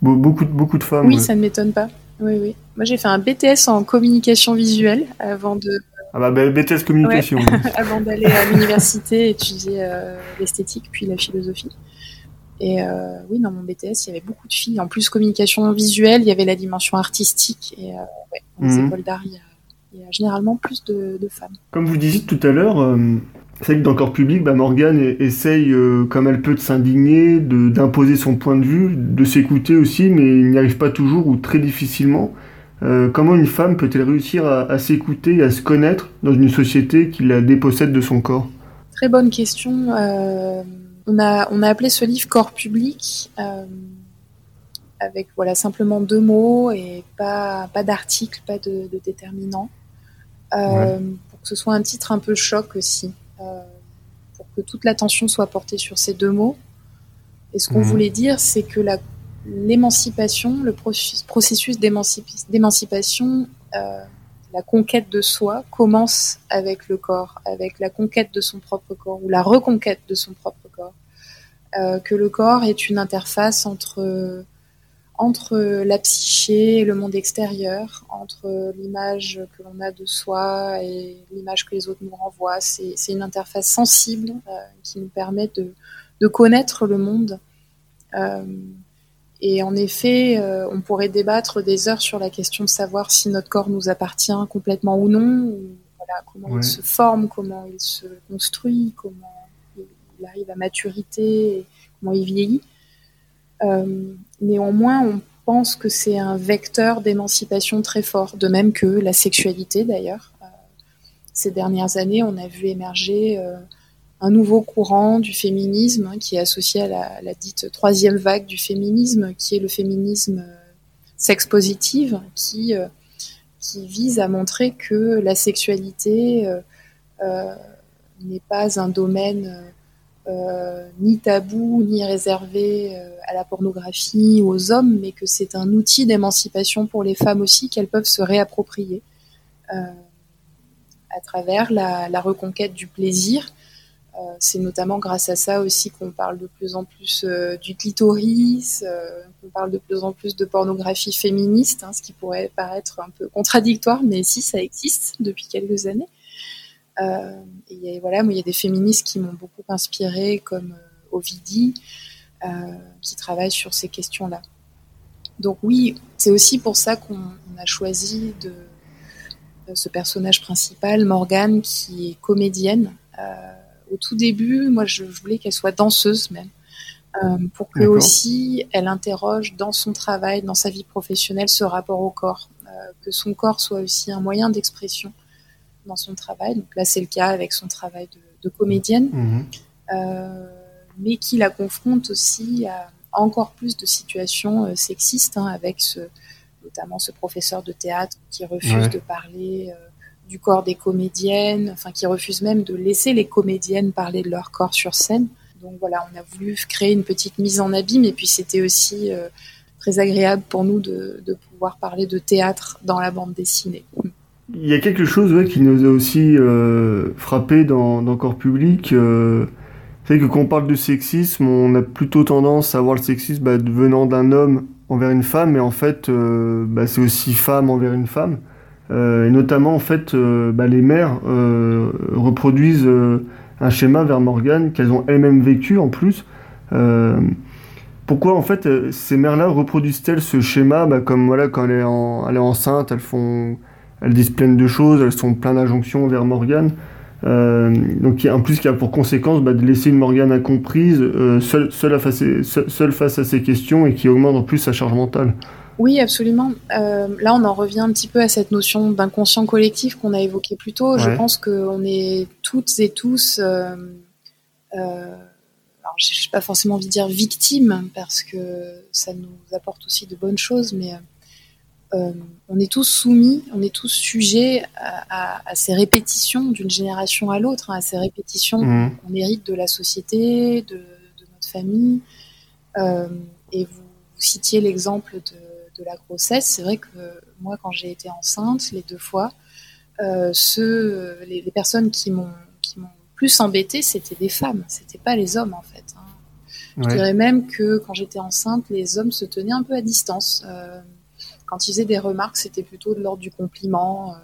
beaucoup, beaucoup de femmes. Oui, ça ne m'étonne pas. Oui, oui. Moi, j'ai fait un BTS en communication visuelle avant de. Ah bah, BTS communication. *laughs* avant d'aller à l'université étudier euh, l'esthétique puis la philosophie. Et euh, oui, dans mon BTS, il y avait beaucoup de filles. En plus, communication visuelle, il y avait la dimension artistique. Et euh, ouais, dans les mm. écoles d'art, il y a généralement plus de, femmes. Comme vous disiez tout à l'heure, euh, c'est que dans le corps public, bah, Morgane essaye euh, comme elle peut de s'indigner, d'imposer son point de vue, de s'écouter aussi, mais il n'y arrive pas toujours ou très difficilement. Euh, comment une femme peut-elle réussir à, s'écouter et à se connaître dans une société qui la dépossède de son corps? Très bonne question. On, a, on a appelé ce livre Corps public avec voilà simplement deux mots et pas, pas d'article, pas de, de déterminant. Euh, pour que ce soit un titre un peu choc aussi, euh, pour que toute l'attention soit portée sur ces deux mots. Et ce qu'on mhm. voulait dire, c'est que l'émancipation, le processus d'émancipation, euh, la conquête de soi commence avec le corps, avec la conquête de son propre corps ou la reconquête de son propre corps. Euh, que le corps est une interface entre entre la psyché et le monde extérieur, entre l'image que l'on a de soi et l'image que les autres nous renvoient. C'est une interface sensible euh, qui nous permet de, de connaître le monde. et en effet, on pourrait débattre des heures sur la question de savoir si notre corps nous appartient complètement ou non, comment il se forme, comment il se construit, comment il arrive à maturité, comment il vieillit. néanmoins, on pense que c'est un vecteur d'émancipation très fort, de même que la sexualité d'ailleurs. Euh, ces dernières années, on a vu émerger euh, un nouveau courant du féminisme hein, qui est associé à la, dite troisième vague du féminisme, qui est le féminisme euh, sex positive, qui, vise à montrer que la sexualité n'est pas un domaine euh, ni tabou, ni réservé euh, à la pornographie ou aux hommes, mais que c'est un outil d'émancipation pour les femmes aussi qu'elles peuvent se réapproprier euh, à travers la, reconquête du plaisir. c'est notamment grâce à ça aussi qu'on parle de plus en plus du clitoris, qu'on parle de plus en plus de pornographie féministe, hein, ce qui pourrait paraître un peu contradictoire, mais si ça existe depuis quelques années. Euh, et voilà, moi, il y a des féministes qui m'ont beaucoup inspiré, comme euh, Ovidie, euh, qui travaillent sur ces questions-là. Donc oui, c'est aussi pour ça qu'on a choisi de, ce personnage principal, Morgane, qui est comédienne. au tout début, moi, je, voulais qu'elle soit danseuse même, pour que aussi elle interroge dans son travail, dans sa vie professionnelle, ce rapport au corps, que son corps soit aussi un moyen d'expression dans son travail. Donc là, c'est le cas avec son travail de, comédienne, mhm. euh, mais qui la confronte aussi à encore plus de situations euh, sexistes, hein, avec ce, notamment ce professeur de théâtre qui refuse de parler euh, du corps des comédiennes, enfin qui refuse même de laisser les comédiennes parler de leur corps sur scène. Donc voilà, on a voulu créer une petite mise en abîme, et puis c'était aussi très agréable pour nous de, de, pouvoir parler de théâtre dans la bande dessinée. Il y a quelque chose qui nous a aussi euh, frappé dans, dans Corps Public. Euh, c'est que quand on parle de sexisme, on a plutôt tendance à voir le sexisme bah, venant d'un homme envers une femme, mais en fait, euh, bah, c'est aussi femme envers une femme. et notamment, en fait, bah, les mères reproduisent un schéma vers Morgane qu'elles ont elles-mêmes vécu en plus. pourquoi, en fait, ces mères-là reproduisent-elles ce schéma bah, comme voilà, quand elle est, en, elle est enceinte, elles font elles disent plein de choses, elles sont plein d'injonctions vers Morgane. Euh, donc en plus qui a pour conséquence bah, de laisser une Morgane incomprise, euh, seule, face, seule, face à ces questions et qui augmente en plus sa charge mentale. Oui, absolument. Euh, là, on en revient un petit peu à cette notion d'inconscient collectif qu'on a évoqué plus tôt. Je pense qu'on est toutes et tous, alors je n'ai pas forcément envie de dire victimes, parce que ça nous apporte aussi de bonnes choses, mais euh, on est tous soumis, on est tous sujets à, ces répétitions d'une génération à l'autre, hein, à ces répétitions mmh. qu'on hérite de la société, de, notre famille. Euh, et vous, citiez l'exemple de, la grossesse. C'est vrai que moi, quand j'ai été enceinte, les deux fois, euh, ceux, les, personnes qui m'ont plus embêté, c'était des femmes, c'était pas les hommes en fait. Hein. Je dirais même que quand j'étais enceinte, les hommes se tenaient un peu à distance. Quand ils faisaient des remarques, c'était plutôt de l'ordre du compliment, euh,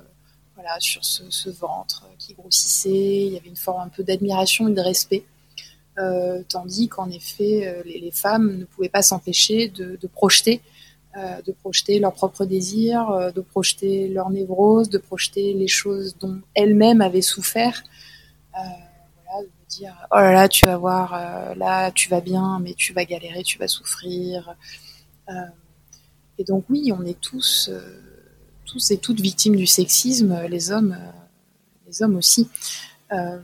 voilà, sur ce, ventre qui grossissait. Il y avait une forme un peu d'admiration et de respect. Euh, tandis qu'en effet, euh, les, femmes ne pouvaient pas s'empêcher de, projeter, de projeter leurs propres désirs, de projeter leurs névroses, de projeter les choses dont elles-mêmes avaient souffert. voilà, de dire oh là là, tu vas voir, là tu vas bien, mais tu vas galérer, tu vas souffrir. Et donc oui, on est tous, euh, tous et toutes victimes du sexisme, les hommes, euh, les hommes aussi. Euh,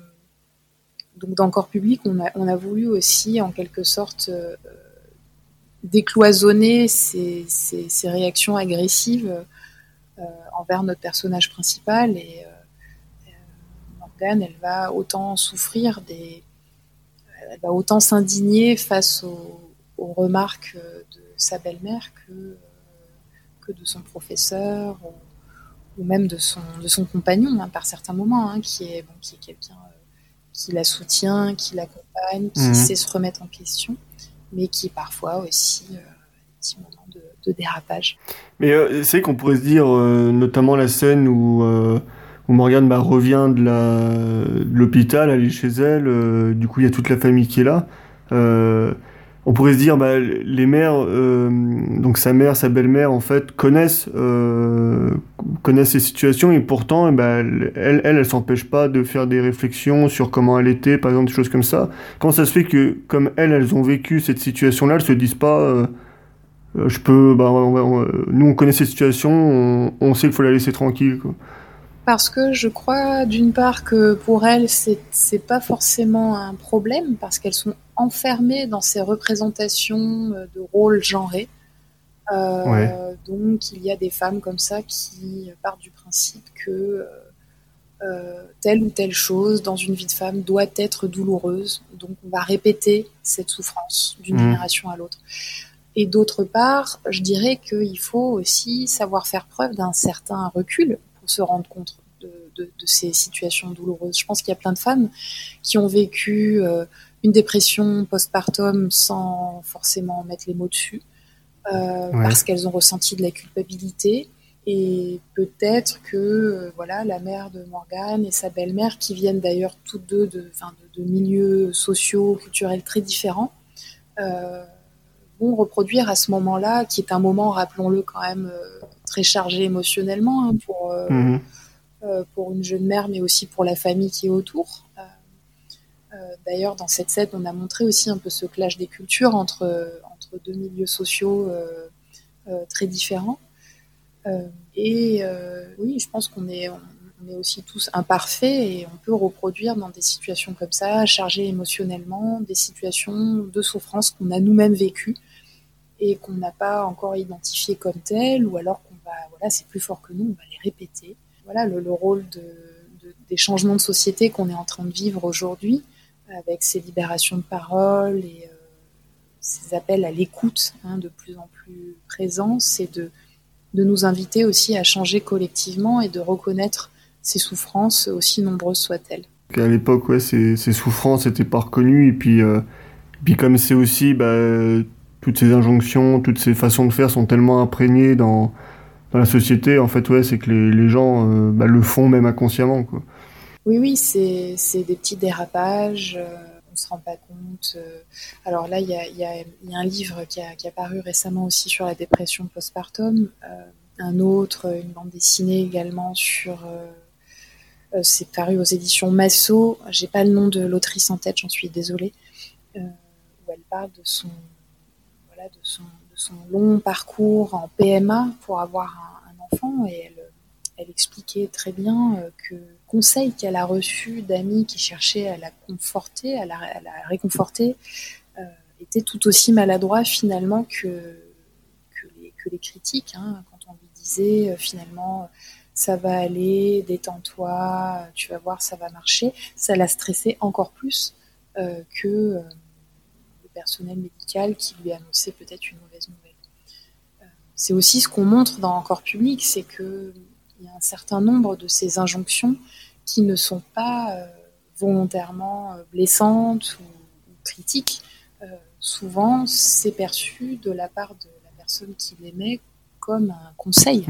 donc dans corps public, on a, voulu aussi en quelque sorte décloisonner ces, réactions agressives envers notre personnage principal et Morgane, elle va autant souffrir des, elle va autant s'indigner face aux, remarques de sa belle-mère que de son professeur ou, même de son, de son compagnon hein, par certains moments, hein, qui est, qui est quelqu'un euh, qui la soutient, qui l'accompagne, qui mhm. sait se remettre en question, mais qui parfois aussi euh, un petit moment de, dérapage. Mais euh, c'est qu'on pourrait se dire, notamment la scène où, où Morgane bah, revient de l'hôpital, elle est chez elle, du coup il y a toute la famille qui est là. On pourrait se dire, bah, les mères, donc sa mère, sa belle-mère, en fait, connaissent, connaissent ces situations et pourtant, eh ben, elle, elle, elle, s'empêche pas de faire des réflexions sur comment elle était, par exemple, des choses comme ça. Comment ça se fait que, comme elles, elles ont vécu cette situation-là, elles se disent pas, euh, je peux, bah, nous on connaît ces situations, on, sait qu'il faut la laisser tranquille. Parce que je crois d'une part que pour elles c'est pas forcément un problème parce qu'elles sont enfermées dans ces représentations euh, de rôles genrés. Euh, donc il y a des femmes comme ça qui partent du principe que euh, telle ou telle chose dans une vie de femme doit être douloureuse. Donc on va répéter cette souffrance d'une mmh. génération à l'autre. Et d'autre part, je dirais qu'il faut aussi savoir faire preuve d'un certain recul se rendre compte de, ces situations douloureuses. Je pense qu'il y a plein de femmes qui ont vécu euh, une dépression postpartum sans forcément mettre les mots dessus, euh, parce qu'elles ont ressenti de la culpabilité. Et peut-être que euh, voilà la mère de Morgane et sa belle-mère, qui viennent d'ailleurs toutes deux de, de, de, milieux sociaux, culturels très différents, reproduire à ce moment-là, qui est un moment, rappelons-le quand même, euh, très chargé émotionnellement hein, pour, euh, mhm. euh, pour une jeune mère, mais aussi pour la famille qui est autour. D'ailleurs, dans cette scène, on a montré aussi un peu ce clash des cultures entre, entre deux milieux sociaux très différents. et oui, je pense qu'on est, on est aussi tous imparfaits et on peut reproduire dans des situations comme ça, chargées émotionnellement, des situations de souffrance qu'on a nous-mêmes vécues et qu'on n'a pas encore identifié comme tel, ou alors qu'on va, voilà, c'est plus fort que nous, on va les répéter. Voilà le, rôle de, des changements de société qu'on est en train de vivre aujourd'hui, avec ces libérations de parole et euh, ces appels à l'écoute hein, de plus en plus présents, c'est de, de nous inviter aussi à changer collectivement et de reconnaître ces souffrances, aussi nombreuses soient-elles. À l'époque, ouais, ces, ces souffrances n'étaient pas reconnues, et puis, euh, puis comme c'est aussi bah, toutes ces injonctions, toutes ces façons de faire sont tellement imprégnées dans, dans la société, en fait, ouais, c'est que les, gens euh, bah, le font même inconsciemment. Oui, oui, c'est, des petits dérapages, euh, on se rend pas compte. Euh. alors là, il y a, un livre qui a, qui paru récemment aussi sur la dépression postpartum, un autre, une bande dessinée également sur... c'est paru aux éditions Masso, j'ai pas le nom de l'autrice en tête, j'en suis désolée, où elle parle de son de, son, long parcours en PMA pour avoir un, enfant et elle, expliquait très bien euh, que conseil qu'elle a reçu d'amis qui cherchaient à la conforter, à la, réconforter, euh, était tout aussi maladroit finalement que, que, les, critiques. Hein, quand on lui disait euh, finalement ça va aller, détends-toi, tu vas voir, ça va marcher, ça l'a stressé encore plus que personnel médical qui lui annonçait peut-être une mauvaise nouvelle. Euh, c'est aussi ce qu'on montre dans Encore Public, c'est qu'il y a un certain nombre de ces injonctions qui ne sont pas euh, volontairement euh, blessantes ou, critiques. souvent, c'est perçu de la part de la personne qui l'émet comme un conseil.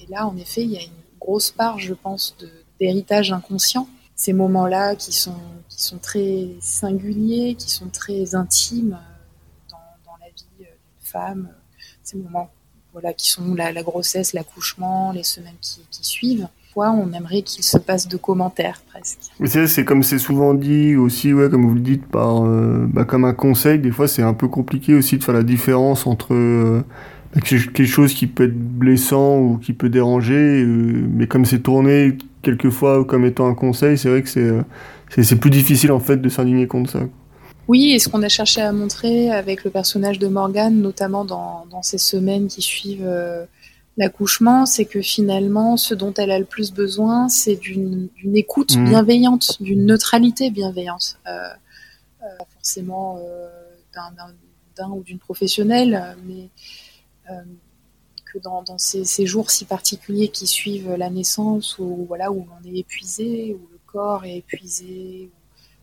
et là, en effet, il y a une grosse part, je pense, d'héritage inconscient ces moments-là qui sont, qui sont très singuliers, qui sont très intimes euh, dans, la vie euh, d'une femme. Ces moments voilà, qui sont la, grossesse, l'accouchement, les semaines qui, suivent. Quoi, on aimerait qu'il se passe de commentaires presque. C'est comme c'est souvent dit aussi, ouais, comme vous le dites, par, euh, bah, comme un conseil, des fois c'est un peu compliqué aussi de faire la différence entre quelque chose qui peut être blessant ou qui peut déranger, mais comme c'est tourné quelquefois comme étant un conseil, c'est vrai que euh, c'est c'est plus difficile en fait de s'indigner contre ça. Oui, et ce qu'on a cherché à montrer avec le personnage de Morgane, notamment dans, dans ces semaines qui suivent euh, l'accouchement, c'est que finalement, ce dont elle a le plus besoin, c'est d'une écoute mmh. bienveillante, d'une neutralité bienveillante. Euh, euh forcément d'un ou d'une professionnelle, mais dans, ces, jours si particuliers qui suivent la naissance, où voilà, où on est épuisé, où le corps est épuisé, où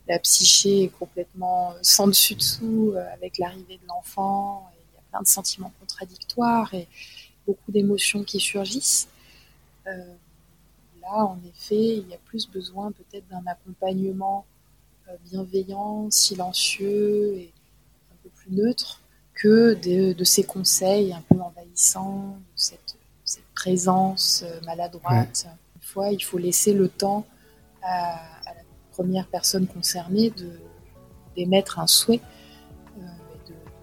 la psyché est complètement sans dessus dessous euh, avec l'arrivée de l'enfant, il y a plein de sentiments contradictoires et beaucoup d'émotions qui surgissent. Euh, là, en effet, il y a plus besoin peut-être d'un accompagnement bienveillant, silencieux et un peu plus neutre que de, ces conseils un peu envahissants, de cette, présence maladroite. Une fois, il faut laisser le temps à, la première personne concernée d'émettre un souhait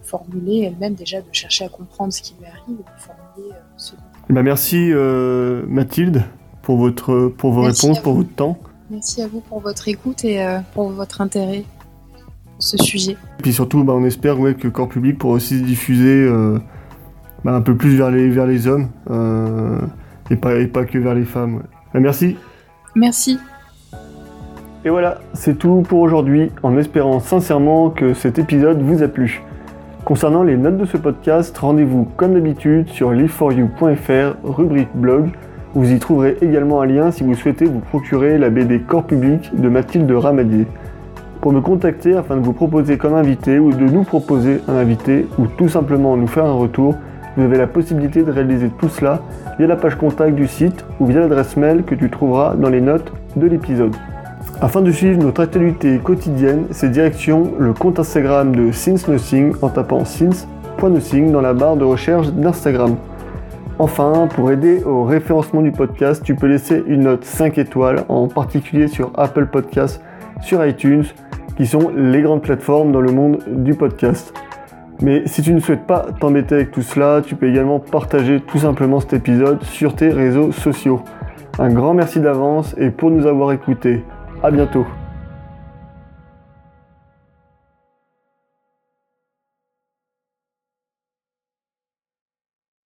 formuler elle-même déjà, de chercher à comprendre ce qui lui arrive et de formuler euh, ce bah merci euh, Mathilde pour, votre, pour vos réponses, pour votre temps. Merci à vous pour votre écoute et euh, pour votre intérêt ce sujet. Et puis surtout, bah, on espère ouais, que corps public pourra aussi se diffuser bah, un peu plus vers les, vers les hommes et, pas, et pas que vers les femmes. Bah, merci. Merci. Et voilà, c'est tout pour aujourd'hui, en espérant sincèrement que cet épisode vous a plu. Concernant les notes de ce podcast, rendez-vous comme d'habitude sur liveforyou.fr, rubrique blog. Vous y trouverez également un lien si vous souhaitez vous procurer la BD Corps public de Mathilde Ramadier. Pour me contacter afin de vous proposer comme invité ou de nous proposer un invité ou tout simplement nous faire un retour, vous avez la possibilité de réaliser tout cela via la page contact du site ou via l'adresse mail que tu trouveras dans les notes de l'épisode. Afin de suivre notre actualité quotidienne, c'est direction le compte Instagram de Since Nothing en tapant since.nothing dans la barre de recherche d'Instagram. Enfin, pour aider au référencement du podcast, tu peux laisser une note 5 étoiles, en particulier sur Apple Podcasts, sur iTunes, qui sont les grandes plateformes dans le monde du podcast. Mais si tu ne souhaites pas t'embêter avec tout cela, tu peux également partager tout simplement cet épisode sur tes réseaux sociaux. Un grand merci d'avance et pour nous avoir écoutés. À bientôt.